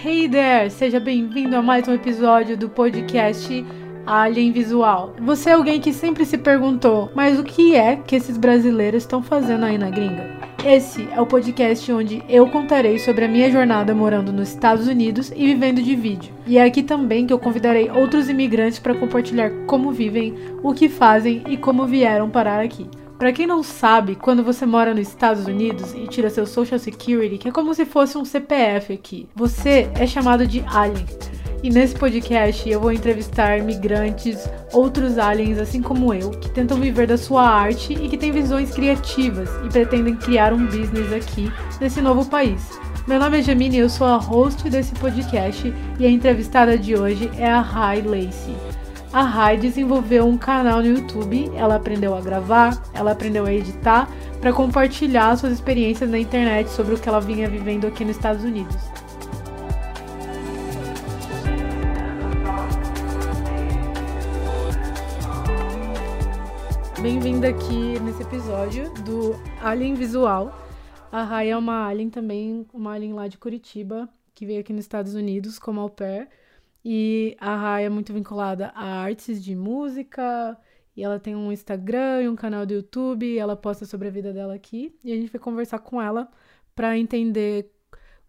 Hey there! Seja bem-vindo a mais um episódio do podcast Alien Visual. Você é alguém que sempre se perguntou, mas o que é que esses brasileiros estão fazendo aí na gringa? Esse é o podcast onde eu contarei sobre a minha jornada morando nos Estados Unidos e vivendo de vídeo. E é aqui também que eu convidarei outros imigrantes para compartilhar como vivem, o que fazem e como vieram parar aqui. Para quem não sabe, quando você mora nos Estados Unidos e tira seu Social Security, que é como se fosse um CPF aqui, você é chamado de alien. E nesse podcast eu vou entrevistar migrantes, outros aliens assim como eu, que tentam viver da sua arte e que têm visões criativas e pretendem criar um business aqui nesse novo país. Meu nome é Jamine eu sou a host desse podcast e a entrevistada de hoje é a Rai Lacey a Rai desenvolveu um canal no YouTube. Ela aprendeu a gravar, ela aprendeu a editar para compartilhar suas experiências na internet sobre o que ela vinha vivendo aqui nos Estados Unidos. Bem-vinda aqui nesse episódio do Alien Visual. A Rai é uma alien também, uma alien lá de Curitiba, que veio aqui nos Estados Unidos como au pair. E a Rai é muito vinculada a artes de música, e ela tem um Instagram e um canal do YouTube, e ela posta sobre a vida dela aqui, e a gente vai conversar com ela para entender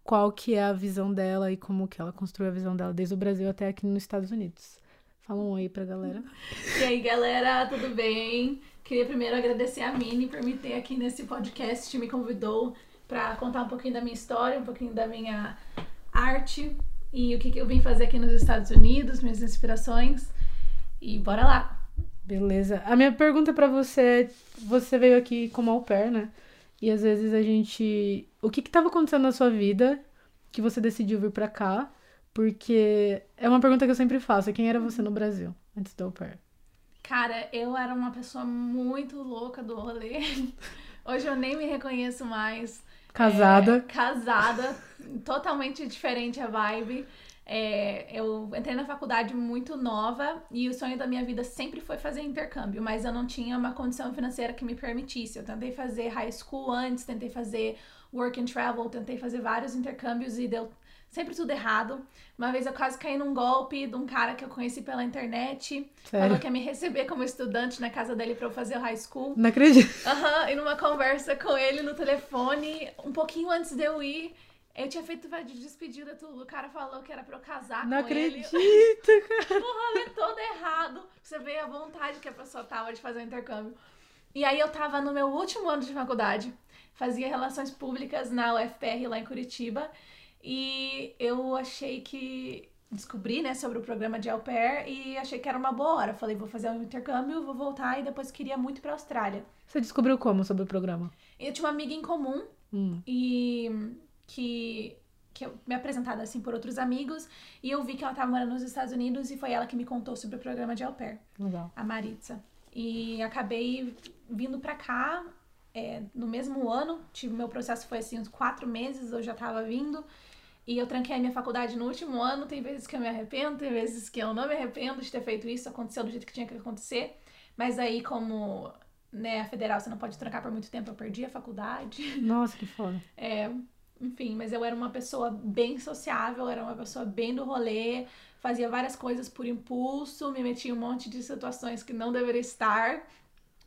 qual que é a visão dela e como que ela construiu a visão dela desde o Brasil até aqui nos Estados Unidos. Fala um oi pra galera. E aí, galera, tudo bem? Queria primeiro agradecer a Mini por me ter aqui nesse podcast, me convidou para contar um pouquinho da minha história, um pouquinho da minha arte, e o que, que eu vim fazer aqui nos Estados Unidos, minhas inspirações. E bora lá! Beleza. A minha pergunta para você é: você veio aqui como au pair, né? E às vezes a gente. O que que tava acontecendo na sua vida que você decidiu vir para cá? Porque é uma pergunta que eu sempre faço: quem era você no Brasil antes do au pair? Cara, eu era uma pessoa muito louca do rolê. Hoje eu nem me reconheço mais. Casada. É, casada, totalmente diferente a vibe. É, eu entrei na faculdade muito nova e o sonho da minha vida sempre foi fazer intercâmbio, mas eu não tinha uma condição financeira que me permitisse. Eu tentei fazer high school antes, tentei fazer work and travel, tentei fazer vários intercâmbios e deu sempre tudo errado. Uma vez eu quase caí num golpe de um cara que eu conheci pela internet. Sério? Falou que ia me receber como estudante na casa dele para eu fazer o high school. Não acredito. Aham, uhum, e numa conversa com ele no telefone, um pouquinho antes de eu ir, eu tinha feito de despedida tudo. O cara falou que era pra eu casar Não com acredito, ele. cara. o rolê todo errado. Você vê a vontade que a pessoa tava de fazer o intercâmbio. E aí eu tava no meu último ano de faculdade. Fazia relações públicas na UFPR lá em Curitiba. E eu achei que descobri, né, sobre o programa de au pair e achei que era uma boa hora. Falei, vou fazer um intercâmbio, vou voltar e depois queria muito para Austrália. Você descobriu como sobre o programa? Eu tinha uma amiga em comum hum. e que que eu me apresentada assim por outros amigos e eu vi que ela estava morando nos Estados Unidos e foi ela que me contou sobre o programa de au pair. Legal. A Maritza. E acabei vindo para cá é, no mesmo ano. Tive meu processo foi assim uns quatro meses. Eu já estava vindo. E eu tranquei a minha faculdade no último ano. Tem vezes que eu me arrependo, tem vezes que eu não me arrependo de ter feito isso. Aconteceu do jeito que tinha que acontecer. Mas aí, como né, a federal você não pode trancar por muito tempo, eu perdi a faculdade. Nossa, que foda. É, enfim, mas eu era uma pessoa bem sociável, era uma pessoa bem do rolê, fazia várias coisas por impulso, me metia em um monte de situações que não deveria estar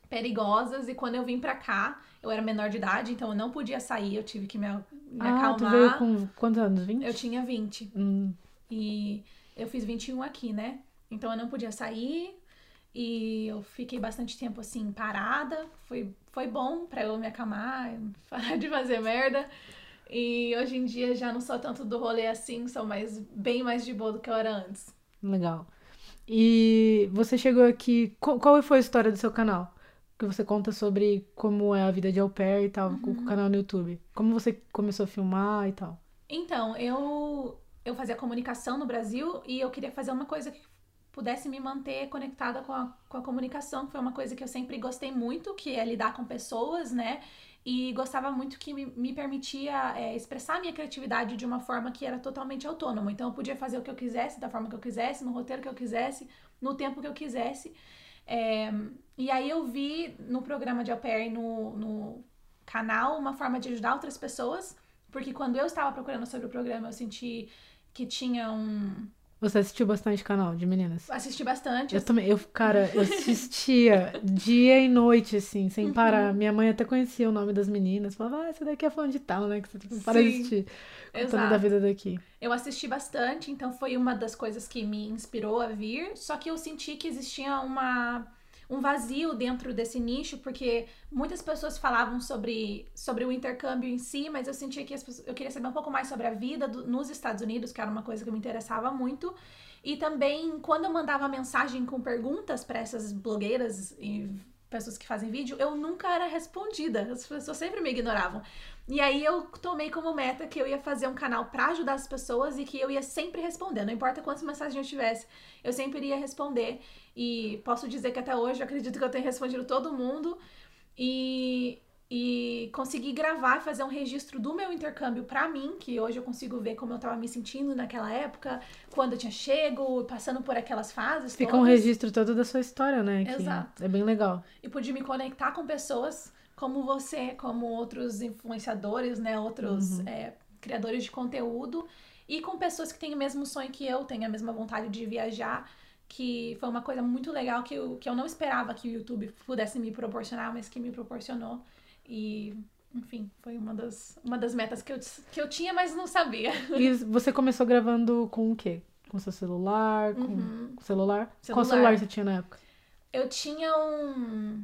perigosas e quando eu vim pra cá, eu era menor de idade, então eu não podia sair, eu tive que me, me ah, acalmar. Tu veio com quantos anos? 20? Eu tinha 20. Hum. E eu fiz 21 aqui, né? Então eu não podia sair e eu fiquei bastante tempo assim parada. Foi, foi bom para eu me acalmar, parar de fazer merda. E hoje em dia já não sou tanto do rolê assim, sou mais bem mais de boa do que eu era antes. Legal. E você chegou aqui. Qual foi a história do seu canal? Que você conta sobre como é a vida de au pair e tal, uhum. com o canal no YouTube. Como você começou a filmar e tal? Então, eu eu fazia comunicação no Brasil e eu queria fazer uma coisa que pudesse me manter conectada com a, com a comunicação, que foi uma coisa que eu sempre gostei muito, que é lidar com pessoas, né? E gostava muito que me, me permitia é, expressar minha criatividade de uma forma que era totalmente autônoma. Então eu podia fazer o que eu quisesse, da forma que eu quisesse, no roteiro que eu quisesse, no tempo que eu quisesse. É, e aí eu vi no programa de au pair no, no canal uma forma de ajudar outras pessoas, porque quando eu estava procurando sobre o programa eu senti que tinha um. Você assistiu bastante canal de meninas? Assisti bastante. Eu também, eu, cara, eu assistia dia e noite, assim, sem Uhum. parar. Minha mãe até conhecia o nome das meninas. Falava, ah, essa daqui é fã de tal, né? Que você não para de assistir. Contando da vida daqui. Eu assisti bastante, então foi uma das coisas que me inspirou a vir. Só que eu senti que existia uma, um vazio dentro desse nicho, porque muitas pessoas falavam sobre, sobre o intercâmbio em si, mas eu sentia que as pessoas- eu queria saber um pouco mais sobre a vida do- nos Estados Unidos, que era uma coisa que me interessava muito. E também, quando eu mandava mensagem com perguntas para essas blogueiras e pessoas que fazem vídeo, eu nunca era respondida. As pessoas sempre me ignoravam. E aí eu tomei como meta que eu ia fazer um canal pra ajudar as pessoas e que eu ia sempre responder. Não importa quantas mensagens eu tivesse, eu sempre iria responder. E posso dizer que até hoje eu acredito que eu tenho respondido todo mundo. E, e consegui gravar, fazer um registro do meu intercâmbio pra mim, que hoje eu consigo ver como eu tava me sentindo naquela época, quando eu tinha chego, passando por aquelas fases. Fica um todas. registro todo da sua história, né? que Exato. É bem legal. e pude me conectar com pessoas como você, como outros influenciadores, né, outros Uhum. é, criadores de conteúdo e com pessoas que têm o mesmo sonho que eu, têm a mesma vontade de viajar, que foi uma coisa muito legal que eu, que eu não esperava que o YouTube pudesse me proporcionar, mas que me proporcionou e enfim, foi uma das, uma das metas que eu, que eu tinha, mas não sabia. E você começou gravando com o quê? Com seu celular? Com Uhum. com celular? Qual Celular. celular você tinha na época? Eu tinha um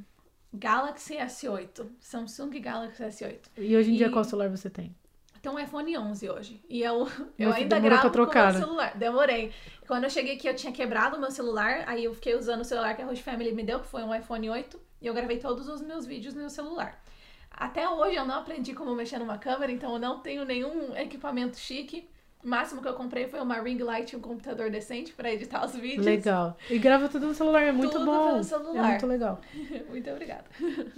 Galaxy S8, Samsung Galaxy S8. E hoje em dia E- qual celular você tem? Tem um iPhone 11 hoje. E eu, eu ainda gravo com o né? meu celular. Demorei. Quando eu cheguei aqui, eu tinha quebrado o meu celular. Aí eu fiquei usando o celular que a Roche Family me deu, que foi um iPhone 8. E eu gravei todos os meus vídeos no meu celular. Até hoje eu não aprendi como mexer numa câmera, então eu não tenho nenhum equipamento chique. O máximo que eu comprei foi uma ring light e um computador decente pra editar os vídeos. Legal. E grava tudo no celular, é muito Tudo bom. pelo celular. É muito legal. Muito obrigada.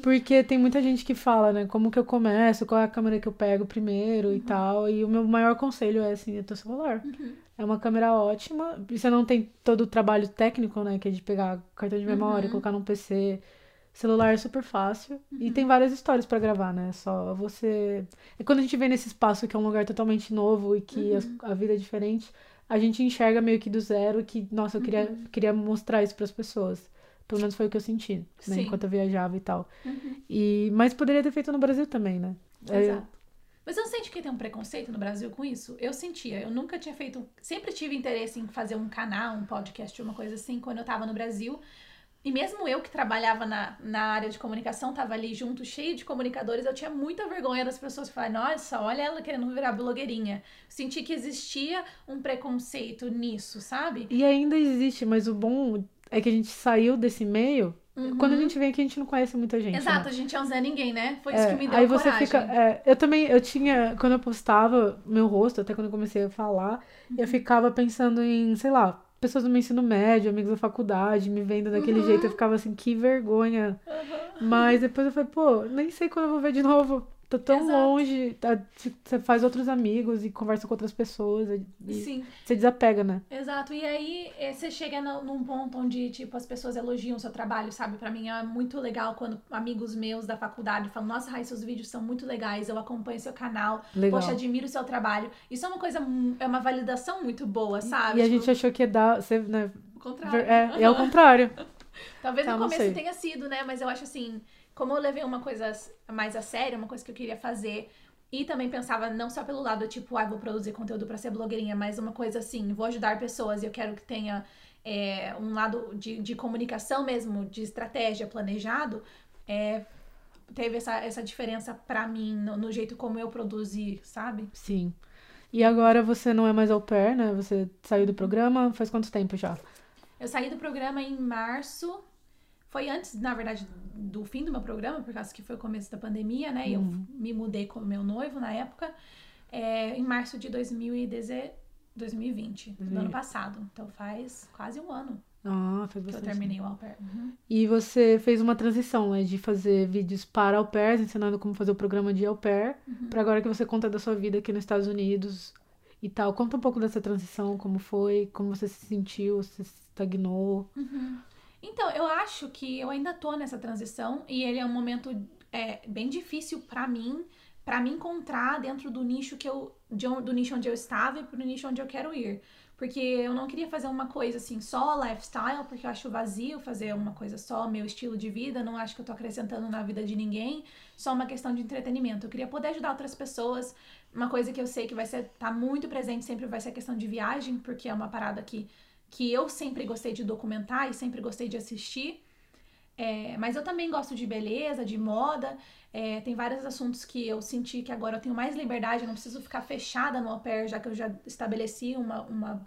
Porque tem muita gente que fala, né? Como que eu começo, qual é a câmera que eu pego primeiro Uhum. e tal. E o meu maior conselho é assim, é teu celular. É uma câmera ótima. E você não tem todo o trabalho técnico, né? Que é de pegar cartão de memória, Uhum. colocar num PC. Celular é super fácil. E tem várias histórias pra gravar, né? Só você. E quando a gente vem nesse espaço que é um lugar totalmente novo e que as- a vida é diferente, a gente enxerga meio que do zero que, nossa, eu queria, queria mostrar isso pras pessoas. Pelo menos foi o que eu senti, né? Sim. Enquanto eu viajava e tal. Uhum. E, mas poderia ter feito no Brasil também, né? É, Exato. Mas eu não sente que tem um preconceito no Brasil com isso? Eu sentia. Eu nunca tinha feito. Sempre tive interesse em fazer um canal, um podcast, uma coisa assim, quando eu tava no Brasil. E mesmo eu que trabalhava na, na área de comunicação, tava ali junto, cheio de comunicadores, eu tinha muita vergonha das pessoas falarem, nossa, olha ela querendo virar blogueirinha. Senti que existia um preconceito nisso, sabe? E ainda existe, mas o bom é que a gente saiu desse meio. Quando a gente vem aqui, a gente não conhece muita gente. Uhum. Exato, né? a gente é um Zé Ninguém, né? Foi isso É, que me deu aí você coragem. fica. é, eu também, eu tinha. Quando eu postava meu rosto, até quando eu comecei a falar, Uhum. eu ficava pensando em, sei lá, pessoas do meu ensino médio, amigos da faculdade, me vendo daquele Uhum. jeito. Eu ficava assim, que vergonha. Mas depois eu falei, pô, nem sei quando eu vou ver de novo. Tô tão Exato. longe. tá? Tipo, Você faz outros amigos e conversa com outras pessoas. E Sim. você desapega, né? Exato, e aí eh, você chega no- num ponto onde, tipo, as pessoas elogiam o seu trabalho, sabe? Pra mim é muito legal quando amigos meus da faculdade falam, nossa, Rai, seus vídeos são muito legais, eu acompanho seu canal, Legal. poxa, admiro o seu trabalho. Isso é uma coisa, mu- é uma validação muito boa, sabe? E a Tipo, gente achou que ia dar. Você, né, o contrário. é, é o contrário. Talvez Tá, no começo tenha sido, né? Mas eu acho assim, como eu levei uma coisa mais a sério, uma coisa que eu queria fazer, e também pensava não só pelo lado, tipo, ah, vou produzir conteúdo pra ser blogueirinha, mas uma coisa assim, vou ajudar pessoas e eu quero que tenha é, um lado de, de comunicação mesmo, de estratégia planejado, é, teve essa, essa diferença pra mim no, no jeito como eu produzi, sabe? Sim. E agora você não é mais au pair, né? Você saiu do programa faz quanto tempo já? Eu saí do programa em março. Foi antes, na verdade, do fim do meu programa, por causa que foi o começo da pandemia, né? E eu me mudei com o meu noivo na época. é, em março de 2010 2020, do ano passado. Então faz quase um ano Ah, faz que eu terminei o au pair. Uhum. E você fez uma transição, né? De fazer vídeos para au pairs, ensinando como fazer o programa de au pair, Uhum. pra agora que você conta da sua vida aqui nos Estados Unidos e tal. Conta um pouco dessa transição, como foi, como você se sentiu, se estagnou. Então, eu acho que eu ainda tô nessa transição e ele é um momento é, bem difícil pra mim, para me encontrar dentro do nicho que eu do nicho onde eu estava e pro nicho onde eu quero ir. Porque eu não queria fazer uma coisa assim só lifestyle, porque eu acho vazio fazer uma coisa só, meu estilo de vida, não acho que eu tô acrescentando na vida de ninguém, só uma questão de entretenimento. Eu queria poder ajudar outras pessoas. Uma coisa que eu sei que vai ser tá muito presente sempre vai ser a questão de viagem, porque é uma parada que que eu sempre gostei de documentar e sempre gostei de assistir. É, mas eu também gosto de beleza, de moda. É, tem vários assuntos que eu senti que agora eu tenho mais liberdade, eu não preciso ficar fechada no au pair, já que eu já estabeleci uma, uma,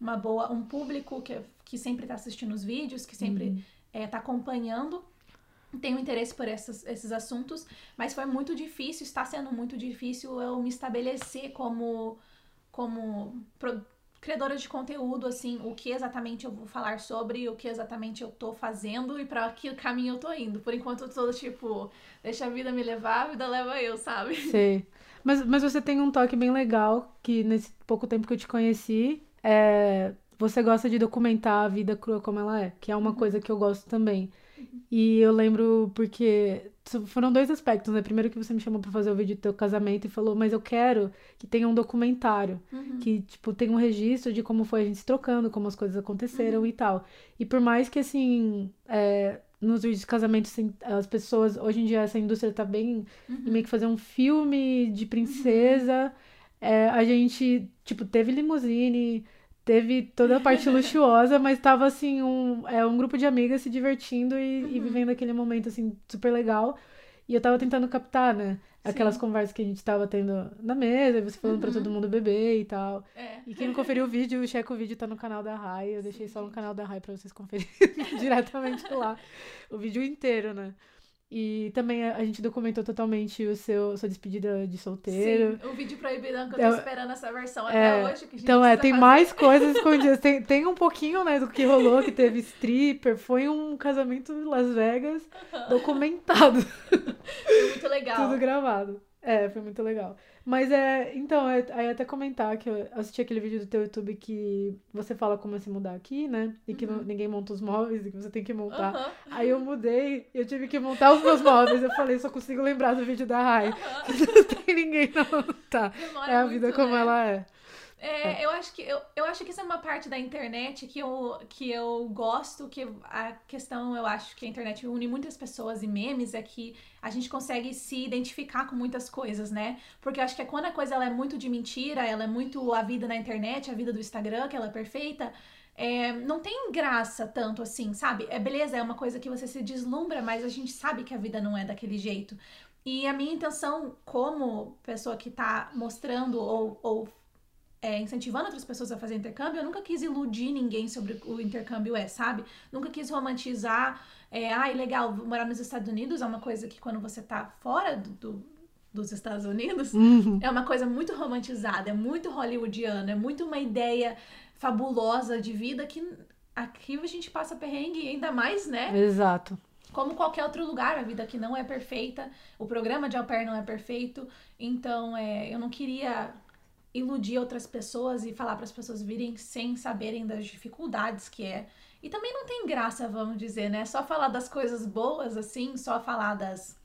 uma boa, um público que, que sempre está assistindo os vídeos, que sempre está uhum. é, tá acompanhando. Tenho interesse por essas, esses assuntos, mas foi muito difícil, está sendo muito difícil eu me estabelecer como, como criadora de conteúdo, assim, o que exatamente eu vou falar sobre, o que exatamente eu tô fazendo e para que caminho eu tô indo. Por enquanto eu tô, tipo, deixa a vida me levar, a vida leva eu, sabe? Sei. Mas, mas você tem um toque bem legal, que nesse pouco tempo que eu te conheci, é, você gosta de documentar a vida crua como ela é, que é uma uhum. coisa que eu gosto também. E eu lembro porque foram dois aspectos, né? Primeiro que você me chamou para fazer o vídeo do teu casamento e falou, mas eu quero que tenha um documentário, uhum. que, tipo, tenha um registro de como foi a gente se trocando, como as coisas aconteceram uhum. e tal. E por mais que, assim, é, nos vídeos de casamento, assim, as pessoas, hoje em dia essa indústria tá bem, uhum. meio que fazer um filme de princesa, é, a gente, tipo, teve limusine, teve toda a parte luxuosa, mas tava assim, um, é, um grupo de amigas se divertindo e, uhum. e, vivendo aquele momento assim, super legal. E eu tava tentando captar, né? Aquelas Sim. conversas que a gente tava tendo na mesa, você falando uhum. pra todo mundo beber e tal. É. E quem não conferiu o vídeo, checa o vídeo, tá no canal da Rai. Eu deixei só no canal da Rai pra vocês conferirem diretamente lá. O vídeo inteiro, né? E também a, gente documentou totalmente o seu sua despedida de solteiro. Sim, o vídeo proibidão que eu tô é, esperando essa versão até é, hoje. então, é, tem fazer. mais coisas escondidas. tem, tem um pouquinho, né, do que rolou, que teve stripper. Foi um casamento em Las Vegas documentado. Foi muito legal. Tudo gravado. É, foi muito legal. Mas é, então, é, aí até comentar que eu assisti aquele vídeo do teu YouTube que você fala como se mudar aqui, né? E que uhum. não, ninguém monta os móveis e que você tem que montar. Uhum. Aí eu mudei, eu tive que montar os meus móveis. Eu falei, só consigo lembrar do vídeo da Rai. Uhum. Não tem ninguém pra montar. Demora é a vida muito, como né? ela é. É, eu acho que eu, eu acho que isso é uma parte da internet que eu, que eu gosto, que a questão, eu acho que a internet une muitas pessoas e memes é que a gente consegue se identificar com muitas coisas, né? Porque eu acho que é quando a coisa ela é muito de mentira, ela é muito a vida na internet, a vida do Instagram, que ela é perfeita, é, não tem graça tanto assim, sabe? É beleza, é uma coisa que você se deslumbra, mas a gente sabe que a vida não é daquele jeito. E a minha intenção, como pessoa que tá mostrando ou, ou é, incentivando outras pessoas a fazer intercâmbio, eu nunca quis iludir ninguém sobre o intercâmbio é, sabe? Nunca quis romantizar, é, ai, ah, legal, morar nos Estados Unidos é uma coisa que quando você tá fora do, do dos Estados Unidos, uhum. é uma coisa muito romantizada, é muito hollywoodiana, é muito uma ideia fabulosa de vida que aqui a gente passa perrengue ainda mais, né? Exato. Como qualquer outro lugar, a vida aqui não é perfeita, o programa de au pair não é perfeito, então é, eu não queria iludir outras pessoas e falar para as pessoas virem sem saberem das dificuldades que é. E também não tem graça, vamos dizer, né? Só falar das coisas boas, assim, só falar das,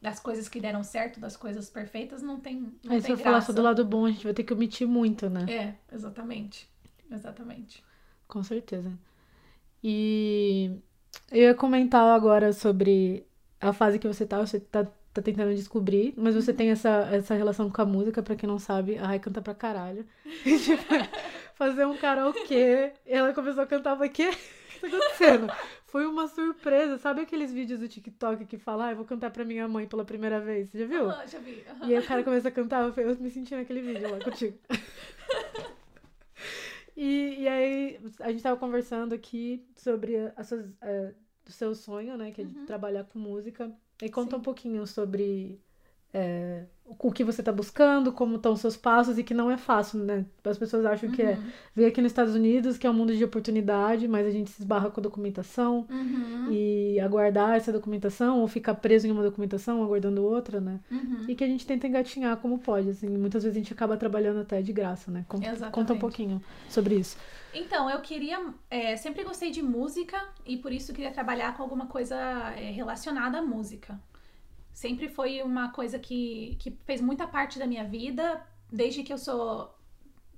das coisas que deram certo, das coisas perfeitas, não tem. Não Aí, se eu falar só do lado bom, a gente vai ter que omitir muito, né? É, exatamente. Exatamente. Com certeza. E eu ia comentar agora sobre a fase que você tá. Você tá tá tentando descobrir, mas você tem essa, essa relação com a música, pra quem não sabe, a Rai canta pra caralho. E, tipo, fazer um karaokê, ela começou a cantar, o quê? O que tá acontecendo? Foi uma surpresa. Sabe aqueles vídeos do TikTok que fala, ah, eu vou cantar pra minha mãe pela primeira vez? Você já viu? Uhum, já vi. Uhum. E aí o cara começa a cantar, eu, eu me senti naquele vídeo lá contigo. e, e aí a gente tava conversando aqui sobre a suas, uh, do seu sonho, né? Que é de uhum. trabalhar com música. E conta Sim. um pouquinho sobre é, o que você está buscando, como estão os seus passos e que não é fácil, né? As pessoas acham uhum. que é uhum. vir aqui nos Estados Unidos, que é um mundo de oportunidade, mas a gente se esbarra com a documentação uhum. e aguardar essa documentação ou ficar preso em uma documentação aguardando outra, né? Uhum. E que a gente tenta engatinhar como pode, assim. Muitas vezes a gente acaba trabalhando até de graça, né? Conta, conta um pouquinho sobre isso. Então, eu queria. É, sempre gostei de música e por isso queria trabalhar com alguma coisa é, relacionada à música. Sempre foi uma coisa que, que fez muita parte da minha vida. Desde que eu sou.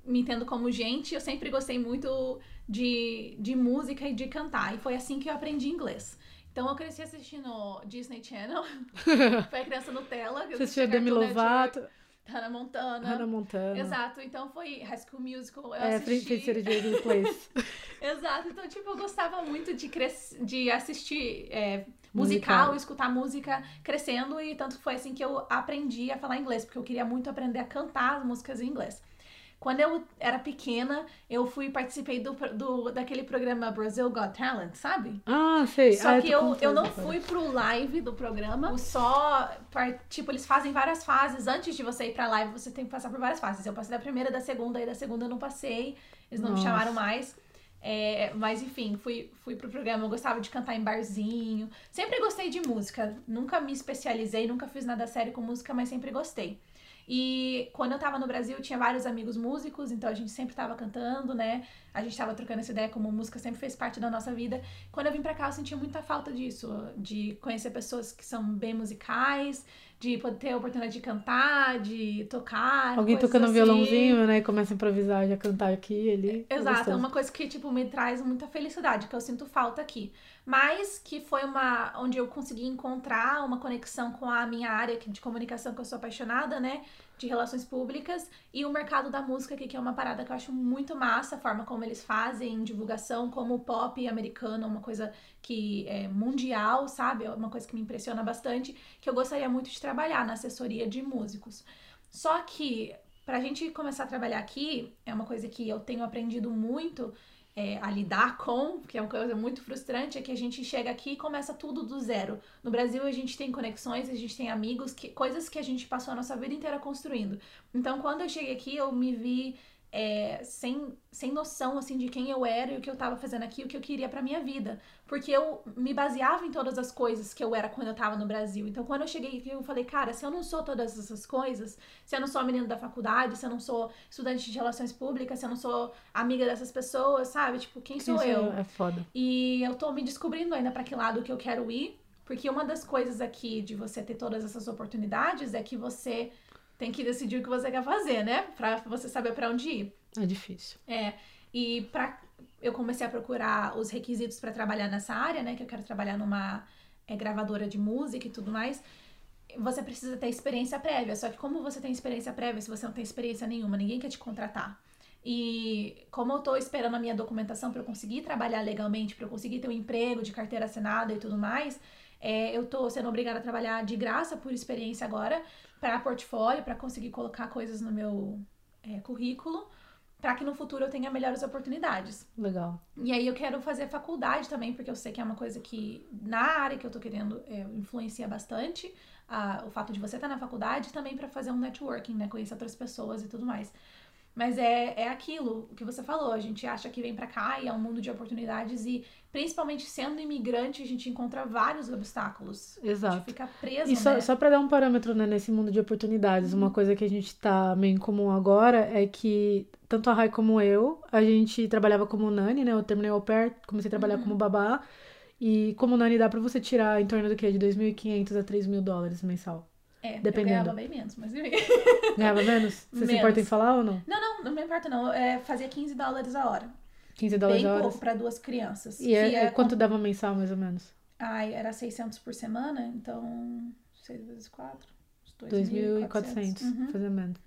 Me entendo como gente, eu sempre gostei muito de, de música e de cantar. E foi assim que eu aprendi inglês. Então eu cresci assistindo Disney Channel. foi a criança Nutella. Você assistia Demi Lovato. Hannah Montana. Hannah Montana. Exato. Então foi High School Musical. Eu é, assisti... Feiticeira de Place. Exato. Então, tipo, eu gostava muito de, cres... de assistir é, musical, musical, escutar música crescendo. E tanto foi assim que eu aprendi a falar inglês, porque eu queria muito aprender a cantar as músicas em inglês. Quando eu era pequena, eu fui participei do, do daquele programa Brazil Got Talent, sabe? Ah, sei. Só ah, que eu, eu não fui pro live do programa. Só, tipo, eles fazem várias fases. Antes de você ir pra live, você tem que passar por várias fases. Eu passei da primeira, da segunda, e da segunda eu não passei. Eles não Nossa. me chamaram mais. É, mas enfim, fui, fui pro programa, eu gostava de cantar em barzinho. Sempre gostei de música. Nunca me especializei, nunca fiz nada sério com música, mas sempre gostei. E quando eu tava no Brasil, tinha vários amigos músicos, então a gente sempre tava cantando, né? A gente tava trocando essa ideia como música sempre fez parte da nossa vida. Quando eu vim pra cá, eu senti muita falta disso, de conhecer pessoas que são bem musicais, de poder ter a oportunidade de cantar, de tocar. Alguém tocando assim. violãozinho, né? E começa a improvisar, já cantar aqui ali. É Exato, é uma coisa que, tipo, me traz muita felicidade, que eu sinto falta aqui. Mas que foi uma. onde eu consegui encontrar uma conexão com a minha área de comunicação, que eu sou apaixonada, né? De relações públicas, e o mercado da música aqui, que é uma parada que eu acho muito massa, a forma como eles fazem divulgação, como o pop americano, uma coisa que é mundial, sabe? É uma coisa que me impressiona bastante, que eu gostaria muito de trabalhar na assessoria de músicos. Só que, pra gente começar a trabalhar aqui, é uma coisa que eu tenho aprendido muito é, a lidar com, que é uma coisa muito frustrante, é que a gente chega aqui e começa tudo do zero. No Brasil a gente tem conexões, a gente tem amigos, que, coisas que a gente passou a nossa vida inteira construindo. Então quando eu cheguei aqui eu me vi é, sem, sem noção, assim, de quem eu era e o que eu tava fazendo aqui, o que eu queria pra minha vida. Porque eu me baseava em todas as coisas que eu era quando eu tava no Brasil. Então, quando eu cheguei aqui, eu falei, cara, se eu não sou todas essas coisas, se eu não sou a menina da faculdade, se eu não sou estudante de relações públicas, se eu não sou amiga dessas pessoas, sabe? Tipo, quem, quem sou eu? É foda. E eu tô me descobrindo ainda para que lado que eu quero ir. Porque uma das coisas aqui de você ter todas essas oportunidades é que você tem que decidir o que você quer fazer, né? Pra você saber para onde ir. É difícil. É. E pra, eu comecei a procurar os requisitos para trabalhar nessa área, né? Que eu quero trabalhar numa é, gravadora de música e tudo mais. Você precisa ter experiência prévia. Só que como você tem experiência prévia, se você não tem experiência nenhuma, ninguém quer te contratar. E como eu tô esperando a minha documentação para eu conseguir trabalhar legalmente, para eu conseguir ter um emprego de carteira assinada e tudo mais, é, eu tô sendo obrigada a trabalhar de graça por experiência agora, para portfólio, para conseguir colocar coisas no meu é, currículo, para que no futuro eu tenha melhores oportunidades. Legal. E aí eu quero fazer faculdade também, porque eu sei que é uma coisa que na área que eu tô querendo é, influencia bastante. o fato de você estar tá na faculdade também para fazer um networking, né? Conhecer outras pessoas e tudo mais. Mas é, é aquilo que você falou, a gente acha que vem para cá e é um mundo de oportunidades e principalmente sendo imigrante a gente encontra vários obstáculos. Exato. A gente fica preso, E só, né? só para dar um parâmetro né, nesse mundo de oportunidades, uhum. uma coisa que a gente tá meio em comum agora é que tanto a Rai como eu, a gente trabalhava como nani, né? Eu terminei o au pair, comecei a trabalhar uhum. como babá. E como nani dá para você tirar em torno do que? De 2.500 a 3.000 dólares mensal. É, Dependendo. eu ganhava bem menos, mas Ganhava menos? Você menos. se importa em falar ou não? Não, não, não me importa não. É, fazia 15 dólares a hora. 15 dólares bem a hora? pouco pra duas crianças. E é, é, quanto dava mensal, mais ou menos? Ai, era 600 por semana, então 6 vezes 4, 2.400, uhum. fazia menos.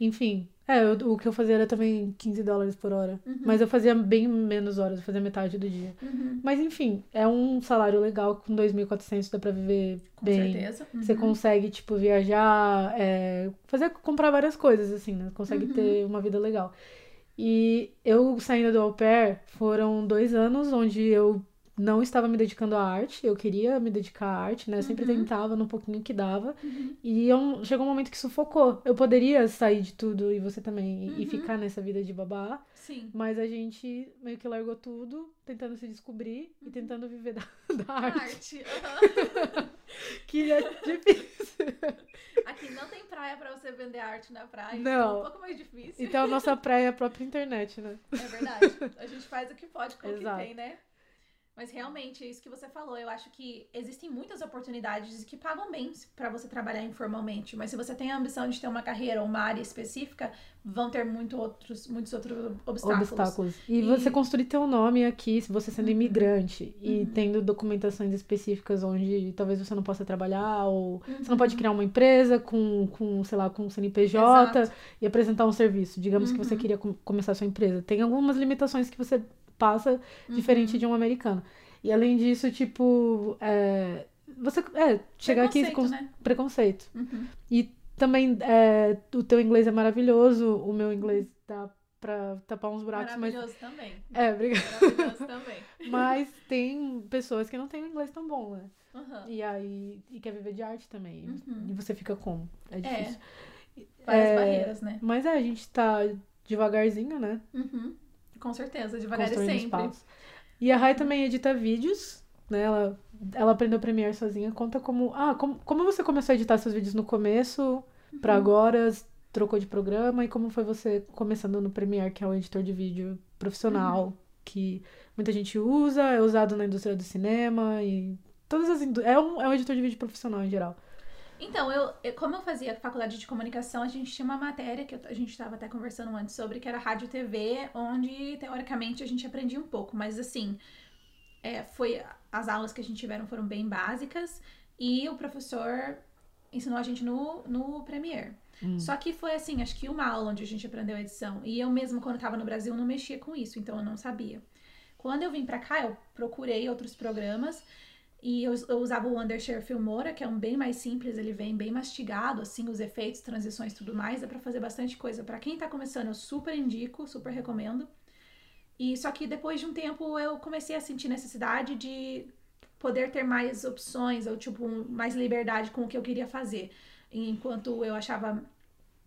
Enfim, é, eu, o que eu fazia era também 15 dólares por hora. Uhum. Mas eu fazia bem menos horas, eu fazia metade do dia. Uhum. Mas enfim, é um salário legal, com 2.400 dá pra viver com bem. certeza. Uhum. Você consegue, tipo, viajar, é, fazer, comprar várias coisas, assim, né? Consegue Uhum. ter uma vida legal. E eu saindo do au pair, foram dois anos onde eu não estava me dedicando à arte, eu queria me dedicar à arte, né? Eu sempre Uhum. tentava no pouquinho que dava. Uhum. E eu, chegou um momento que sufocou. Eu poderia sair de tudo, e você também, e- e Uhum. ficar nessa vida de babá, Sim. mas a gente meio que largou tudo, tentando se descobrir e tentando viver da, da arte, Arte. que é difícil. Aqui não tem praia pra você vender arte na praia. Não. então É um pouco mais difícil. Então a nossa praia é a própria internet, né? É verdade. A gente faz o que pode com o que tem, né? Mas realmente, é isso que você falou. Eu acho que existem muitas oportunidades que pagam bem para você trabalhar informalmente. Mas se você tem a ambição de ter uma carreira ou uma área específica, vão ter muito outros, muitos outros obstáculos. Obstáculos. E, e... você construir teu nome aqui, se você sendo uhum. imigrante e uhum. tendo documentações específicas onde talvez você não possa trabalhar, ou uhum. você não pode uhum. criar uma empresa com, com sei lá, com CNPJ Exato. e apresentar um serviço. Digamos que você uhum. queria com, começar sua empresa. Tem algumas limitações que você passa uhum. diferente de um americano. E além disso, tipo, é, você é, chegar aqui com né? preconceito. Uhum. E também é, o teu inglês é maravilhoso, o meu inglês dá pra tapar uns buracos. Maravilhoso mas... também. É, obrigada. Maravilhoso também. mas tem pessoas que não têm inglês tão bom, né? Uhum. E aí, e quer viver de arte também. Uhum. E você fica como? É, é. difícil. É, várias é, barreiras, né? Mas é, a gente tá devagarzinho, né? Uhum. Com certeza, devagar e sempre. E a Rai também edita vídeos, né? Ela, ela aprendeu Premiere sozinha. Conta como. Ah, como, como você começou a editar seus vídeos no começo uhum. para agora, trocou de programa e como foi você começando no Premiere, que é o editor de vídeo profissional, uhum. que muita gente usa, é usado na indústria do cinema e todas as é um, é um editor de vídeo profissional em geral. Então, eu, eu, como eu fazia faculdade de comunicação, a gente tinha uma matéria que eu, a gente estava até conversando antes sobre, que era rádio e TV, onde teoricamente a gente aprendia um pouco, mas assim, é, foi as aulas que a gente tiveram foram bem básicas e o professor ensinou a gente no, no Premiere. Hum. Só que foi assim, acho que uma aula onde a gente aprendeu a edição. E eu mesmo, quando estava no Brasil, não mexia com isso, então eu não sabia. Quando eu vim para cá, eu procurei outros programas e eu, eu, usava o Undershare Filmora, que é um bem mais simples, ele vem bem mastigado, assim, os efeitos, transições tudo mais. Dá pra fazer bastante coisa. para quem tá começando, eu super indico, super recomendo. E só que depois de um tempo eu comecei a sentir necessidade de poder ter mais opções, ou tipo, mais liberdade com o que eu queria fazer. Enquanto eu achava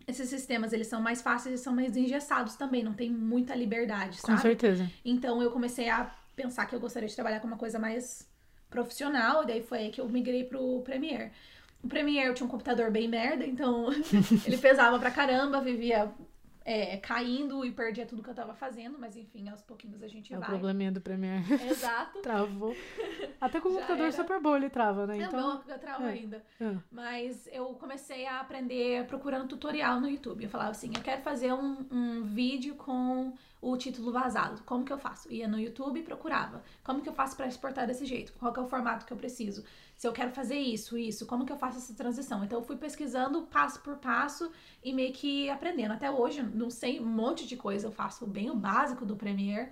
esses sistemas, eles são mais fáceis e são mais engessados também, não tem muita liberdade, sabe? Com certeza. Então eu comecei a pensar que eu gostaria de trabalhar com uma coisa mais profissional, e daí foi aí que eu migrei pro Premiere. O Premiere eu tinha um computador bem merda, então ele pesava pra caramba, vivia é, caindo e perdia tudo que eu tava fazendo, mas enfim, aos pouquinhos a gente é vai. É o probleminha do Premiere. Exato. Travou. Até com o computador era... super bom ele trava, né? Então... Não, eu travo é. ainda. É. Mas eu comecei a aprender procurando tutorial no YouTube. Eu falava assim, eu quero fazer um, um vídeo com o título vazado. Como que eu faço? Ia no YouTube e procurava. Como que eu faço para exportar desse jeito? Qual que é o formato que eu preciso? Se eu quero fazer isso, isso, como que eu faço essa transição? Então eu fui pesquisando passo por passo e meio que aprendendo. Até hoje, não sei um monte de coisa, eu faço bem o básico do Premiere,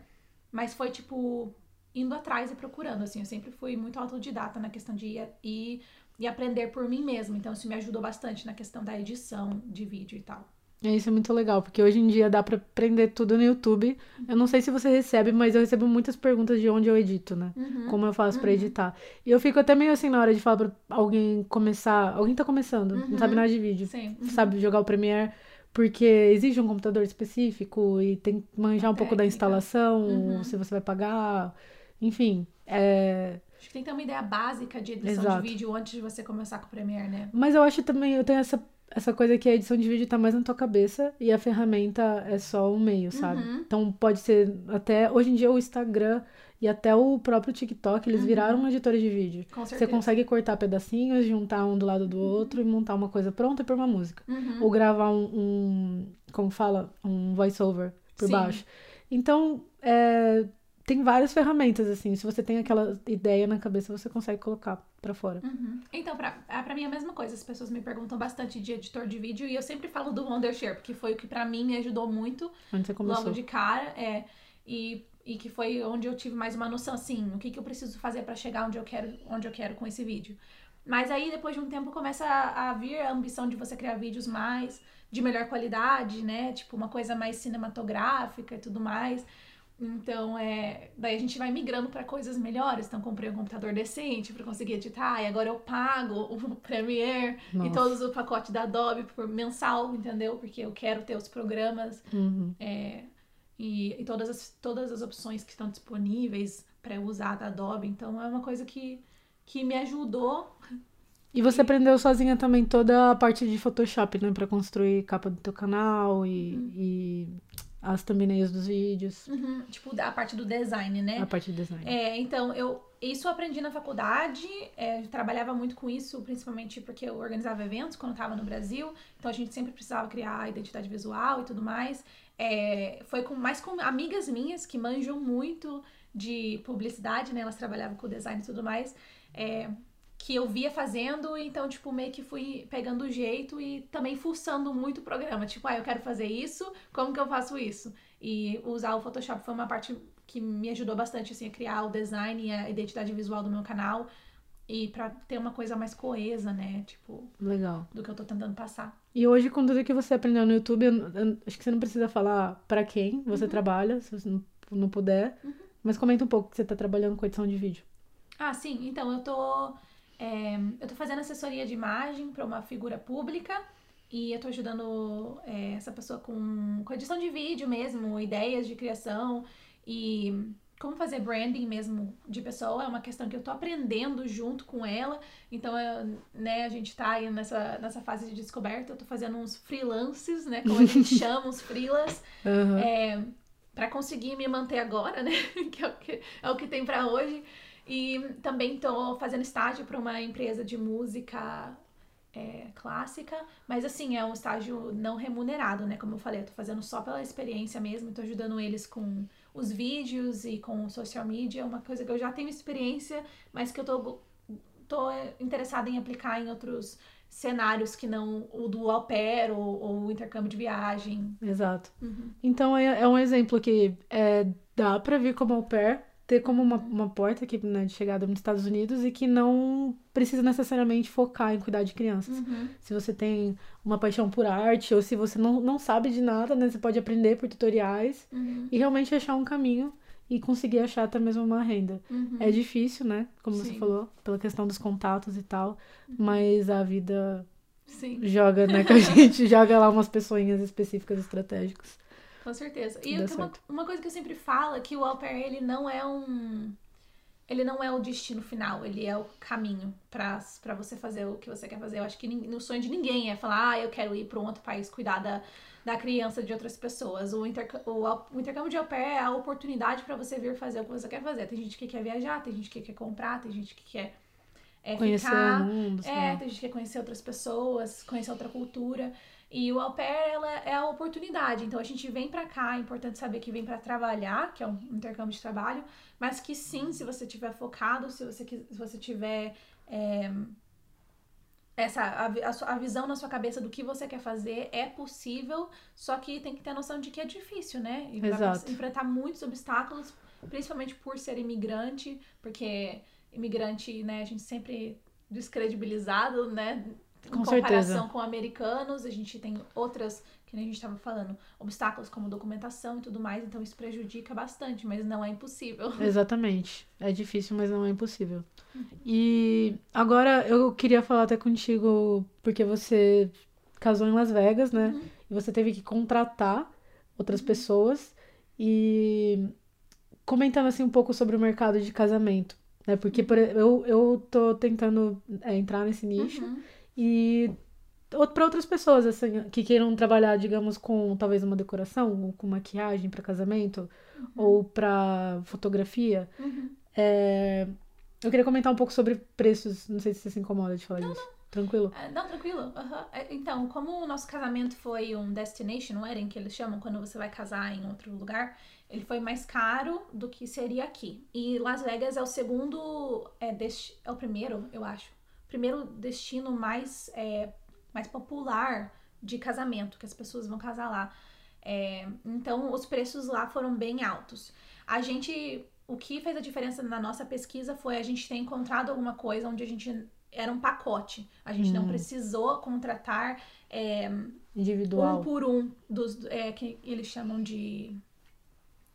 mas foi tipo indo atrás e procurando, assim, eu sempre fui muito autodidata na questão de ir e, e aprender por mim mesma. Então isso me ajudou bastante na questão da edição de vídeo e tal. É, isso é muito legal, porque hoje em dia dá para aprender tudo no YouTube. Eu não sei se você recebe, mas eu recebo muitas perguntas de onde eu edito, né? Uhum, Como eu faço uhum. para editar. E eu fico até meio assim na hora de falar pra alguém começar. Alguém tá começando, uhum. não sabe nada de vídeo. Sim. Sabe jogar o Premiere. Porque exige um computador específico e tem que manjar um pouco da instalação, uhum. se você vai pagar. Enfim, é. Acho que tem que ter uma ideia básica de edição Exato. de vídeo antes de você começar com o Premiere, né? Mas eu acho também, eu tenho essa essa coisa que a edição de vídeo tá mais na tua cabeça e a ferramenta é só o meio, sabe? Uhum. Então pode ser até hoje em dia o Instagram e até o próprio TikTok, eles uhum. viraram editores de vídeo. Com Você consegue cortar pedacinhos, juntar um do lado do outro e montar uma coisa pronta por uma música. Uhum. Ou gravar um, um, como fala, um voice-over por Sim. baixo. Então, é, tem várias ferramentas, assim. Se você tem aquela ideia na cabeça, você consegue colocar para fora. Uhum. Então, pra, ah, pra mim é a mesma coisa. As pessoas me perguntam bastante de editor de vídeo e eu sempre falo do Wondershare, porque foi o que para mim me ajudou muito. Onde você começou. Logo de cara. É, e, e que foi onde eu tive mais uma noção, assim, o que, que eu preciso fazer para chegar onde eu quero, onde eu quero com esse vídeo. Mas aí, depois de um tempo, começa a, a vir a ambição de você criar vídeos mais de melhor qualidade, né? Tipo, uma coisa mais cinematográfica e tudo mais. Então, é, daí a gente vai migrando para coisas melhores. Então, comprei um computador decente para conseguir editar, e agora eu pago o Premiere Nossa. e todos os pacotes da Adobe por mensal, entendeu? Porque eu quero ter os programas uhum. é, e, e, todas, as, todas as opções que estão disponíveis para usar da Adobe. Então, é uma coisa que, que me ajudou. E você aprendeu sozinha também toda a parte de Photoshop, né? Pra construir capa do teu canal e, uhum. e as thumbnails dos vídeos, Uhum, tipo, a parte do design, né? a parte de design. É, então, eu isso eu aprendi na faculdade, é, trabalhava muito com isso, principalmente porque eu organizava eventos quando eu estava no Brasil, então a gente sempre precisava criar a identidade visual e tudo mais. É, foi com mais com amigas minhas que manjam muito de publicidade, né? Elas trabalhavam com design e tudo mais. é, que eu via fazendo, então, tipo, meio que fui pegando o jeito e também fuçando muito o programa. Tipo, ah, eu quero fazer isso, como que eu faço isso? E usar o Photoshop foi uma parte que me ajudou bastante, assim, a criar o design e a identidade visual do meu canal. E pra ter uma coisa mais coesa, né? Tipo, Legal. do que eu tô tentando passar. E hoje, com tudo que você aprendeu no YouTube, eu, eu acho que você não precisa falar pra quem você trabalha, se você não, não puder. Mas comenta um pouco que você tá trabalhando com edição de vídeo. Ah, sim. Então, eu tô. É, eu tô fazendo assessoria de imagem para uma figura pública e eu tô ajudando é, essa pessoa com, com edição de vídeo mesmo, ideias de criação e como fazer branding mesmo de pessoa. É uma questão que eu tô aprendendo junto com ela. Então, eu, né, a gente tá aí nessa, nessa fase de descoberta. Eu tô fazendo uns freelances, né? Como a gente chama, os freelas. Aham. É, para conseguir me manter agora, né? que, é o que é o que tem para hoje. E também tô fazendo estágio para uma empresa de música é, clássica, mas assim, é um estágio não remunerado, né? Como eu falei, eu tô fazendo só pela experiência mesmo, tô ajudando eles com os vídeos e com o social media, uma coisa que eu já tenho experiência, mas que eu tô, tô interessada em aplicar em outros cenários que não o do au pair ou, ou o intercâmbio de viagem. Exato. Uhum. Então é, é um exemplo que é, dá pra vir como au pair, ter como uma, uma porta aqui, né, de chegada nos Estados Unidos e que não precisa necessariamente focar em cuidar de crianças. Uhum. Se você tem uma paixão por arte ou se você não, não sabe de nada, né, você pode aprender por tutoriais Uhum. e realmente achar um caminho e conseguir achar até mesmo uma renda. Uhum. É difícil, né? Como você Sim. falou, pela questão dos contatos e tal, mas a vida Sim. joga, né, que a gente joga lá umas pessoinhas específicas estratégicas. Com certeza. E uma, uma coisa que eu sempre falo é que o au pair, ele não é um... Ele não é o destino final, ele é o caminho pra pra você fazer o que você quer fazer. Eu acho que nin- o sonho de ninguém é falar, ah, eu quero ir pra um outro país cuidar da, da criança de outras pessoas. O, interca o, o intercâmbio de au pair é a oportunidade pra você vir fazer o que você quer fazer. Tem gente que quer viajar, tem gente que quer comprar, tem gente que quer é, Conhecer ficar... o mundo, É, lá. tem gente que quer conhecer outras pessoas, conhecer outra cultura. E o au pair, ela é a oportunidade. Então, a gente vem pra cá, é importante saber que vem pra trabalhar, que é um intercâmbio de trabalho, mas que sim, se você tiver focado, se você, se você tiver é, essa, a, a, visão na sua cabeça do que você quer fazer, é possível, só que tem que ter a noção de que é difícil, né? E Exato. enfrentar muitos obstáculos, principalmente por ser imigrante, porque imigrante, né, a gente sempre descredibilizado, né? Em Com comparação certeza. com americanos, a gente tem outras, que nem a gente estava falando, obstáculos como documentação e tudo mais, então isso prejudica bastante, mas não é impossível. Exatamente. É difícil, mas não é impossível. E agora eu queria falar até contigo, porque você casou em Las Vegas, né? Uhum. E você teve que contratar outras pessoas e comentando assim um pouco sobre o mercado de casamento, né? Porque por, eu, eu tô tentando é, entrar nesse nicho Uhum. E para outras pessoas assim que queiram trabalhar, digamos, com talvez uma decoração, ou com maquiagem para casamento ou para fotografia, Uhum. é, eu queria comentar um pouco sobre preços. Não sei se você se incomoda de falar disso. Tranquilo? É, Não, tranquilo. É, Então, como o nosso casamento foi um destination wedding, que eles chamam quando você vai casar em outro lugar, ele foi mais caro do que seria aqui. E Las Vegas é o segundo, é, desti- é o primeiro, eu acho, primeiro destino mais, é, mais popular de casamento, que as pessoas vão casar lá. É, então, os preços lá foram bem altos. A gente, o que fez a diferença na nossa pesquisa foi a gente ter encontrado alguma coisa onde a gente era um pacote. A gente não Hum. precisou contratar é, um Individual. por um dos é, que eles chamam de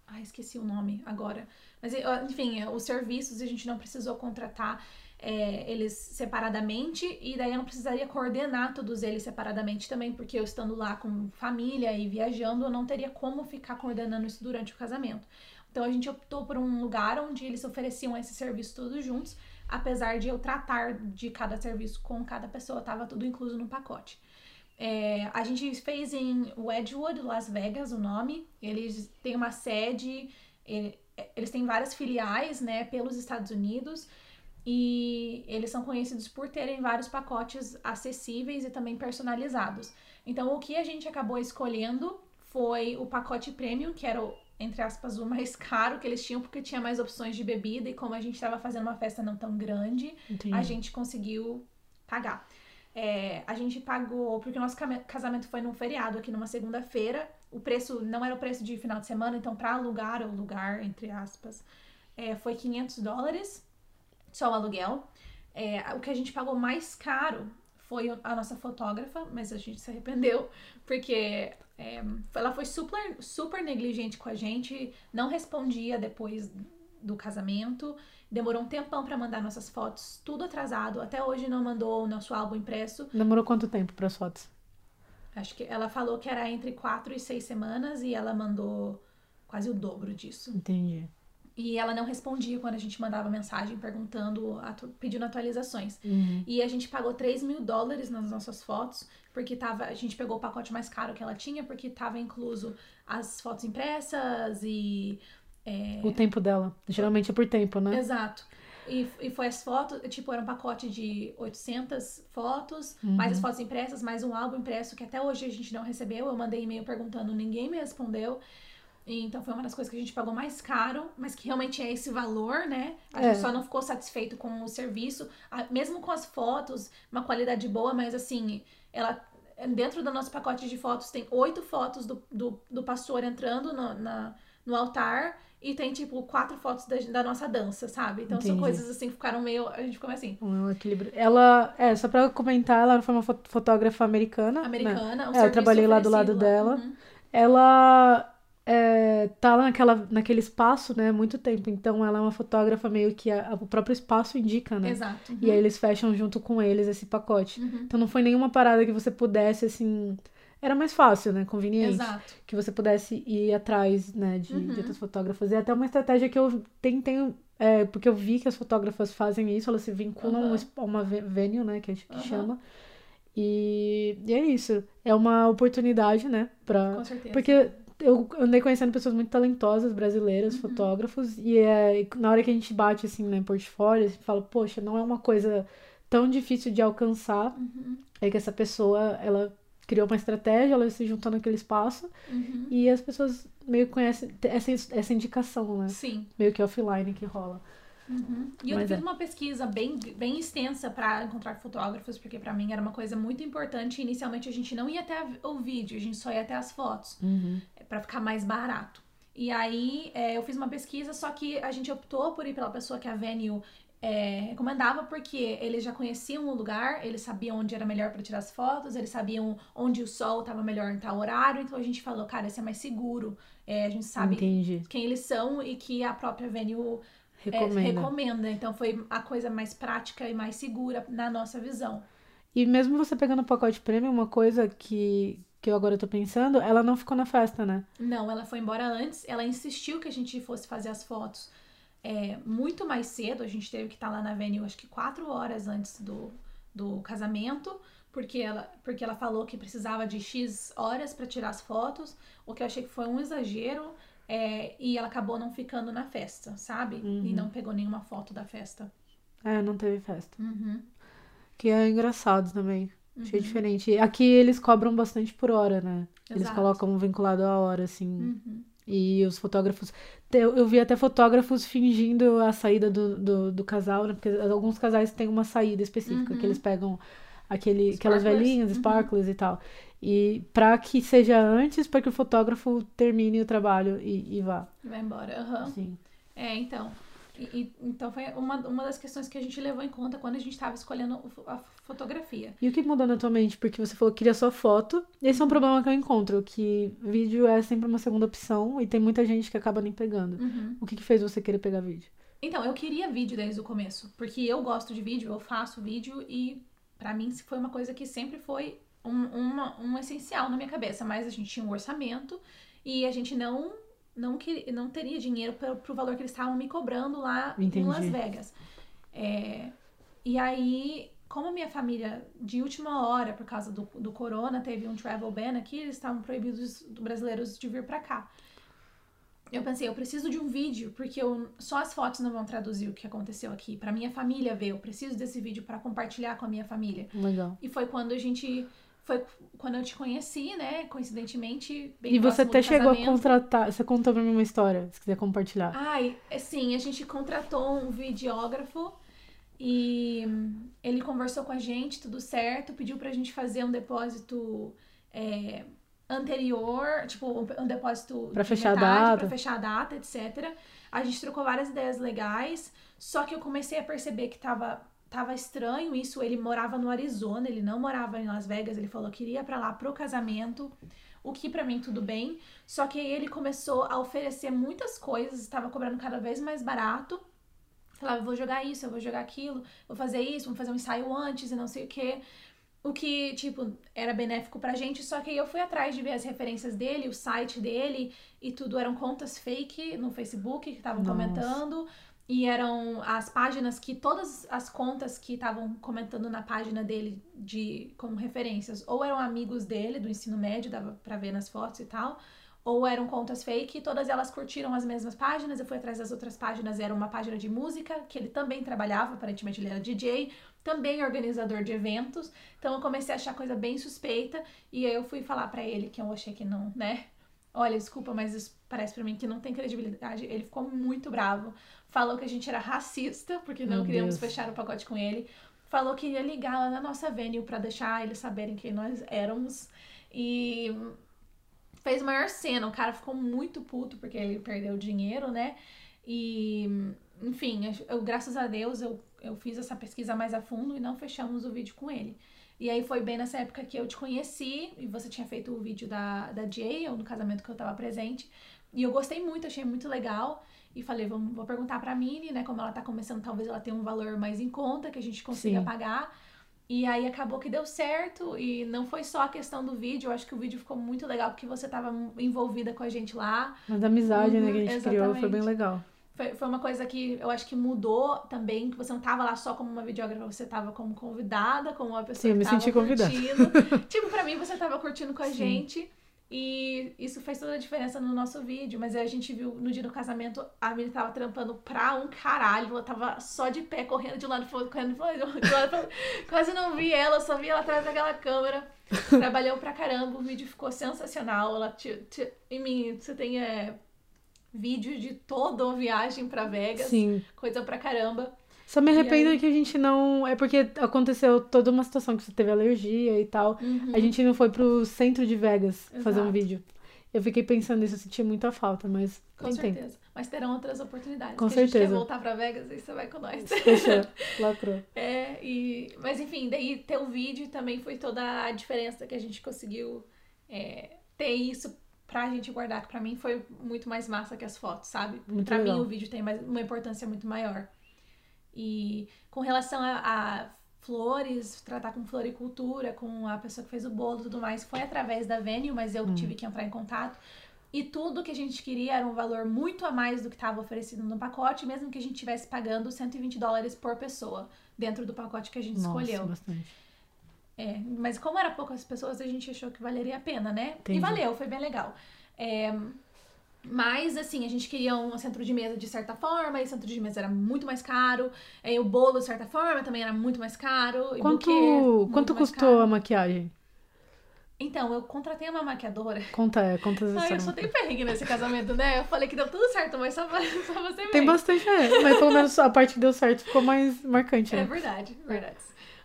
Ai, esqueci o nome agora. Mas, enfim, eh, os serviços a gente não precisou contratar eh, eles separadamente, e daí eu não precisaria coordenar todos eles separadamente também, porque eu estando lá com família e viajando, eu não teria como ficar coordenando isso durante o casamento. Então a gente optou por um lugar onde eles ofereciam esse serviço todos juntos, apesar de eu tratar de cada serviço com cada pessoa, tava tudo incluso no pacote. É, a gente fez em Wedgwood, Las Vegas, o nome. Eles têm uma sede, ele- eles têm várias filiais, né, pelos Estados Unidos. E eles são conhecidos por terem vários pacotes acessíveis e também personalizados. Então, o que a gente acabou escolhendo foi o pacote premium, que era o, entre aspas, o mais caro que eles tinham, porque tinha mais opções de bebida. E como a gente estava fazendo uma festa não tão grande, Entendi. a gente conseguiu pagar. É, a gente pagou, porque o nosso casamento foi num feriado aqui numa segunda-feira. O preço não era o preço de final de semana, então para alugar o lugar, entre aspas, é, foi 500 dólares, só o aluguel. É, o que a gente pagou mais caro foi a nossa fotógrafa, mas a gente se arrependeu, porque é, ela foi super, super negligente com a gente, não respondia depois do casamento, demorou um tempão pra mandar nossas fotos, tudo atrasado, até hoje não mandou o nosso álbum impresso. Demorou quanto tempo para as fotos? Acho que ela falou que era entre quatro e seis semanas e ela mandou quase o dobro disso. Entendi. E ela não respondia quando a gente mandava mensagem perguntando, atu- pedindo atualizações. Uhum. E a gente pagou 3 mil dólares nas nossas fotos, porque tava. A gente pegou o pacote mais caro que ela tinha, porque tava incluso as fotos impressas e. é, O tempo dela. Geralmente é por tempo, né? Exato. E, e foi as fotos, tipo, era um pacote de 800 fotos, Uhum. mais as fotos impressas, mais um álbum impresso que até hoje a gente não recebeu. Eu mandei e-mail perguntando, ninguém me respondeu. Então foi uma das coisas que a gente pagou mais caro, mas que realmente é esse valor, né? A É. gente só não ficou satisfeito com o serviço, mesmo com as fotos, uma qualidade boa, mas assim, ela dentro do nosso pacote de fotos tem oito fotos do, do, do pastor entrando no, na, no altar e tem, tipo, quatro fotos da, da nossa dança, sabe? Então são Entendi. coisas assim que ficaram meio. A gente ficou meio assim. Um equilíbrio. Ela, é, só pra comentar, ela foi uma fo- fotógrafa americana. né? Americana. o É, eu trabalhei lá do lado lá. dela. Uhum. Ela é, tá lá naquela, naquele espaço, né, há muito tempo. Então ela é uma fotógrafa meio que a- o próprio espaço indica, né? Exato. Uhum. E aí eles fecham junto com eles esse pacote. Uhum. Então não foi nenhuma parada que você pudesse, assim. Era mais fácil, né? Conveniente. Exato. Que você pudesse ir atrás, né, de, Uhum. de outras fotógrafas. E é até uma estratégia que eu tentei. É, porque eu vi que as fotógrafas fazem isso, elas se vinculam a esp- a uma ve- venue, né? Que, a gente- chama. E, e é isso. É uma oportunidade, né? Pra, Com certeza. porque eu andei conhecendo pessoas muito talentosas, brasileiras, Uhum. fotógrafos, e é, na hora que a gente bate assim, né, em portfólio, gente fala, poxa, não é uma coisa tão difícil de alcançar, Uhum. é que essa pessoa, ela criou uma estratégia, ela se juntou naquele espaço, Uhum. e as pessoas meio que conhecem essa, essa indicação, né? Sim. Meio que offline que rola. Uhum. E eu Mas fiz é. uma pesquisa bem, bem extensa para encontrar fotógrafos, porque para mim era uma coisa muito importante. Inicialmente a gente não ia até o vídeo, a gente só ia até as fotos, para ficar mais barato. E aí é, eu fiz uma pesquisa, só que a gente optou por ir pela pessoa que a Venue é, recomendava, porque eles já conheciam o lugar, eles sabiam onde era melhor para tirar as fotos, eles sabiam onde o sol estava melhor em tal horário, então a gente falou, cara, esse é mais seguro. É, a gente sabe Entendi. quem eles são e que a própria Venue é, Recomendo. recomenda. Então foi a coisa mais prática e mais segura na nossa visão. E mesmo você pegando o pacote premium, uma coisa que, que eu agora tô pensando, ela não ficou na festa, né? Não, ela foi embora antes. Ela insistiu que a gente fosse fazer as fotos é, muito mais cedo. A gente teve que estar lá na Venue, acho que quatro horas antes do, do casamento, porque ela, porque ela falou que precisava de X horas para tirar as fotos, o que eu achei que foi um exagero. É, e ela acabou não ficando na festa, sabe? E não pegou nenhuma foto da festa. É, não teve festa. Uhum. Que é engraçado também. Achei diferente. Aqui eles cobram bastante por hora, né? Eles Exato. colocam vinculado à hora, assim. Uhum. E os fotógrafos. Eu, vi até fotógrafos fingindo a saída do, do, do casal, né? Porque alguns casais têm uma saída específica, que eles pegam aquele, aquelas velhinhas, Uhum. sparklers e tal. E pra que seja antes, para que o fotógrafo termine o trabalho e, e vá. Vai embora. Aham. Assim. É, então. E- então foi uma, uma das questões que a gente levou em conta quando a gente estava escolhendo a fotografia. E o que mudou na tua mente? Porque você falou que queria só foto. Esse é um problema que eu encontro, que vídeo é sempre uma segunda opção e tem muita gente que acaba nem pegando. Uhum. O que, que fez você querer pegar vídeo? Então, eu queria vídeo desde o começo, porque eu gosto de vídeo, eu faço vídeo e pra mim foi uma coisa que sempre foi um, uma- um essencial na minha cabeça, mas a gente tinha um orçamento e a gente não não, queria, não teria dinheiro para pro valor que eles estavam me cobrando lá em Entendi. Las Vegas. É, e aí como a minha família, de última hora, por causa do, do corona, teve um travel ban aqui, eles estavam proibidos do brasileiros de vir pra cá. Eu pensei, eu preciso de um vídeo, porque eu, só as fotos não vão traduzir o que aconteceu aqui. Pra minha família ver, eu preciso desse vídeo para compartilhar com a minha família. Legal. E foi quando a gente. Foi quando eu te conheci, né? Coincidentemente. e você até chegou a contratar. Você contou pra mim uma história, se quiser compartilhar. Ai, é, sim, a gente contratou um videógrafo e ele conversou com a gente, tudo certo, pediu pra gente fazer um depósito. É, anterior, tipo, um depósito para fechar a data, para fechar a data, etc. A gente trocou várias ideias legais, só que eu comecei a perceber que tava tava estranho isso, ele morava no Arizona, ele não morava em Las Vegas, ele falou que iria para lá pro casamento. O que para mim tudo bem, só que aí ele começou a oferecer muitas coisas, estava cobrando cada vez mais barato. Falava, eu vou jogar isso, eu vou jogar aquilo, vou fazer isso, vou fazer um ensaio antes e não sei o que. O que, tipo, era benéfico pra gente, só que eu fui atrás de ver as referências dele, o site dele, e tudo eram contas fake no Facebook que estavam comentando. E eram as páginas que todas as contas que estavam comentando na página dele de como referências, ou eram amigos dele do ensino médio, dava pra ver nas fotos e tal, ou eram contas fake, todas elas curtiram as mesmas páginas. Eu fui atrás das outras páginas, era uma página de música, que ele também trabalhava, aparentemente ele era DJ, também organizador de eventos. Então eu comecei a achar coisa bem suspeita e aí eu fui falar para ele que eu achei que não, né? Olha, desculpa, mas isso parece para mim que não tem credibilidade. Ele ficou muito bravo. Falou que a gente era racista, porque não Meu queríamos Deus. fechar o pacote com ele. Falou que ia ligar lá na nossa venue para deixar eles saberem quem nós éramos. E fez maior cena. O cara ficou muito puto porque ele perdeu dinheiro, né? E, enfim, eu, graças a Deus eu eu fiz essa pesquisa mais a fundo e não fechamos o vídeo com ele. E aí foi bem nessa época que eu te conheci e você tinha feito o vídeo da, da Jay, ou no casamento que eu tava presente. E eu gostei muito, achei muito legal. E falei, vamos, vou perguntar pra Mini, né? Como ela tá começando, talvez ela tenha um valor mais em conta, que a gente consiga Sim. pagar. E aí acabou que deu certo. E não foi só a questão do vídeo, eu acho que o vídeo ficou muito legal, porque você tava envolvida com a gente lá. Mas a amizade, uhum, né, que a gente exatamente. criou foi bem legal. Foi, foi uma coisa que eu acho que mudou também, que você não tava lá só como uma videógrafa, você tava como convidada, como uma pessoa Sim, que me senti convidada. tipo, pra mim, você tava curtindo com a Sim. gente. E isso fez toda a diferença no nosso vídeo. Mas a gente viu no dia do casamento, a menina tava trampando pra um caralho. Ela tava só de pé, correndo de um lado correndo de lado pro outro. Quase não vi ela, só vi ela atrás daquela câmera. Trabalhou pra caramba, o vídeo ficou sensacional. Ela, te, te, em mim, você tem é, vídeo de toda uma viagem para Vegas. Sim. Coisa pra caramba. Só me arrependo aí... que a gente não. É porque aconteceu toda uma situação que você teve alergia e tal. Uhum. A gente não foi pro centro de Vegas Exato. fazer um vídeo. Eu fiquei pensando nisso, eu senti muita falta, mas. Com certeza. Tempo. Mas terão outras oportunidades. Com certeza. A gente quer voltar pra Vegas e você vai com nós. Fechou. Lacrou. É, e. Mas enfim, daí ter o vídeo também foi toda a diferença que a gente conseguiu é, ter isso pra gente guardar, que pra mim foi muito mais massa que as fotos, sabe? Muito pra legal. mim o vídeo tem mais, uma importância muito maior. E com relação a, a, flores, tratar com floricultura, com a pessoa que fez o bolo e tudo mais, foi através da Venue, mas eu hum. tive que entrar em contato. E tudo que a gente queria era um valor muito a mais do que estava oferecido no pacote, mesmo que a gente estivesse pagando 120 dólares por pessoa dentro do pacote que a gente Nossa, escolheu. Bastante. É, mas como era poucas pessoas, a gente achou que valeria a pena, né? Entendi. E valeu, foi bem legal. É, mas, assim, a gente queria um centro de mesa de certa forma, e o centro de mesa era muito mais caro. E o bolo, de certa forma, também era muito mais caro. Quanto, buquê, quanto custou caro. a maquiagem? Então, eu contratei uma maquiadora. Conta, é, conta Ai, eu só tenho perrengue nesse casamento, né? Eu falei que deu tudo certo, mas só, só você Tem bem. bastante, é. Mas pelo menos a parte que deu certo ficou mais marcante, né? É verdade, verdade.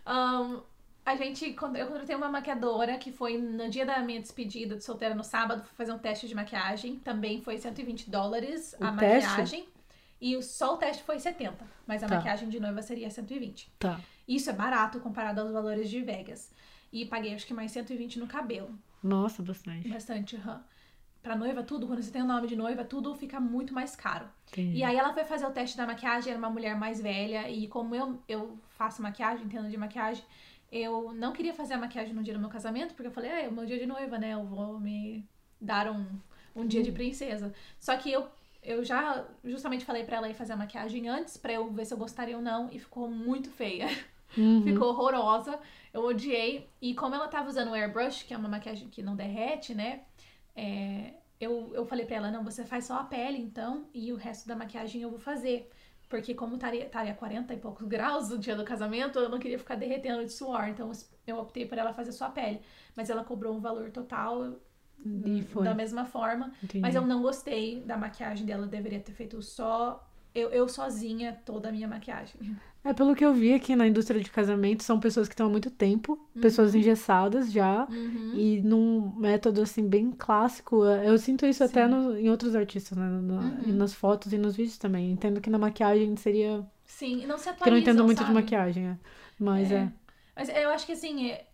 Um, a gente, eu contratei uma maquiadora que foi no dia da minha despedida de solteira no sábado, fazer um teste de maquiagem. Também foi 120 dólares a teste? maquiagem. E só o teste foi 70, mas a tá. maquiagem de noiva seria 120. Tá. Isso é barato comparado aos valores de Vegas. E paguei acho que mais 120 no cabelo. Nossa, bastante. Bastante, aham. Uhum. Pra noiva, tudo, quando você tem o nome de noiva, tudo fica muito mais caro. Entendi. E aí ela foi fazer o teste da maquiagem, era uma mulher mais velha, e como eu, eu faço maquiagem, entendo de maquiagem, eu não queria fazer a maquiagem no dia do meu casamento, porque eu falei, ah, é o meu dia de noiva, né? Eu vou me dar um, um dia de princesa. Só que eu, eu já justamente falei para ela ir fazer a maquiagem antes, para eu ver se eu gostaria ou não, e ficou muito feia. Uhum. Ficou horrorosa. Eu odiei. E como ela tava usando o airbrush, que é uma maquiagem que não derrete, né? É, eu, eu falei pra ela, não, você faz só a pele, então, e o resto da maquiagem eu vou fazer. Porque como estaria, estaria 40 e poucos graus no dia do casamento, eu não queria ficar derretendo de suor. Então eu optei por ela fazer só a pele. Mas ela cobrou um valor total da mesma forma. Entendi. Mas eu não gostei da maquiagem dela. Eu deveria ter feito só eu, eu sozinha toda a minha maquiagem. É, pelo que eu vi aqui na indústria de casamento, são pessoas que estão há muito tempo, pessoas engessadas já, Uhum. e num método, assim, bem clássico. Eu sinto isso até Sim. no- em outros artistas, né? no- Uhum. nas fotos e nos vídeos também. Entendo que na maquiagem seria... Sim, não se atualizam, Porque eu não entendo muito de sabe? maquiagem, é. Mas é. É. Mas eu acho que assim, é- é-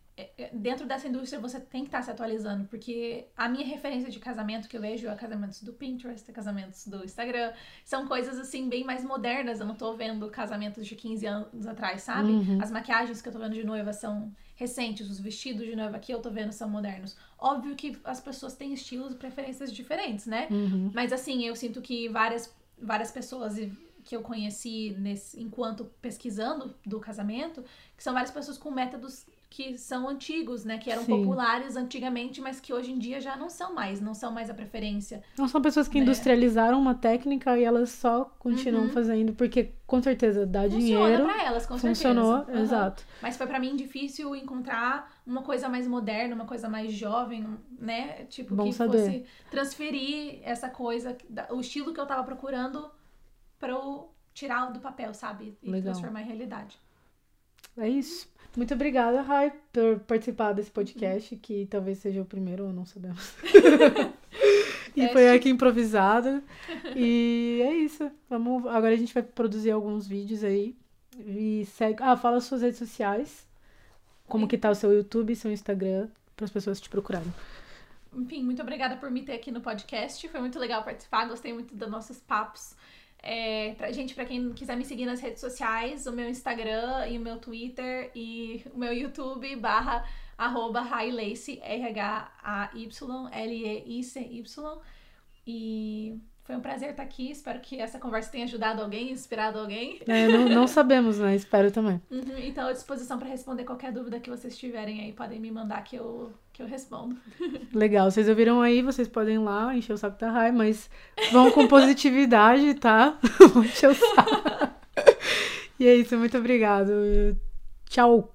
dentro dessa indústria você tem que estar se atualizando, porque a minha referência de casamento que eu vejo é casamentos do Pinterest, é casamentos do Instagram, são coisas assim bem mais modernas. Eu não tô vendo casamentos de 15 anos atrás, sabe? Uhum. As maquiagens que eu tô vendo de noiva são recentes, os vestidos de noiva que eu tô vendo são modernos. Óbvio que as pessoas têm estilos e preferências diferentes, né? Uhum. Mas assim, eu sinto que várias, várias pessoas que eu conheci nesse, enquanto pesquisando do casamento, que são várias pessoas com métodos que são antigos, né? Que eram Sim. populares antigamente, mas que hoje em dia já não são mais, não são mais a preferência. Não são pessoas que Né? industrializaram uma técnica e elas só continuam Uhum. fazendo, porque com certeza dá Funciona dinheiro. pra elas, com Funcionou, certeza. Aham. exato. Mas foi pra mim difícil encontrar uma coisa mais moderna, uma coisa mais jovem, né? Tipo, Bom que saber. fosse transferir essa coisa, o estilo que eu tava procurando pra eu tirar do papel, sabe? E Legal. transformar em realidade. É isso. Muito obrigada, Rai, por participar desse podcast, que talvez seja o primeiro, ou não sabemos. e foi Teste. aqui improvisado. E é isso. Vamos, agora a gente vai produzir alguns vídeos aí. E segue. Ah, fala as suas redes sociais. Como que tá o seu YouTube, seu Instagram, para as pessoas te procurarem. Enfim, muito obrigada por me ter aqui no podcast. Foi muito legal participar, gostei muito dos nossos papos. É, pra, gente, pra quem quiser me seguir nas redes sociais, o meu Instagram e o meu Twitter e o meu YouTube, barra arroba Hailacy, R-H-A-Y-L-E-I-C-Y. E foi um prazer estar aqui. Espero que essa conversa tenha ajudado alguém, inspirado alguém. É, não, não sabemos, né? Espero também. Uhum, então, à disposição para responder qualquer dúvida que vocês tiverem aí, podem me mandar que eu, que eu respondo. Legal, vocês ouviram aí, vocês podem ir lá encher o saco da Rai, mas vão com positividade, tá? Vão encher o saco. E é isso, muito obrigado. Tchau.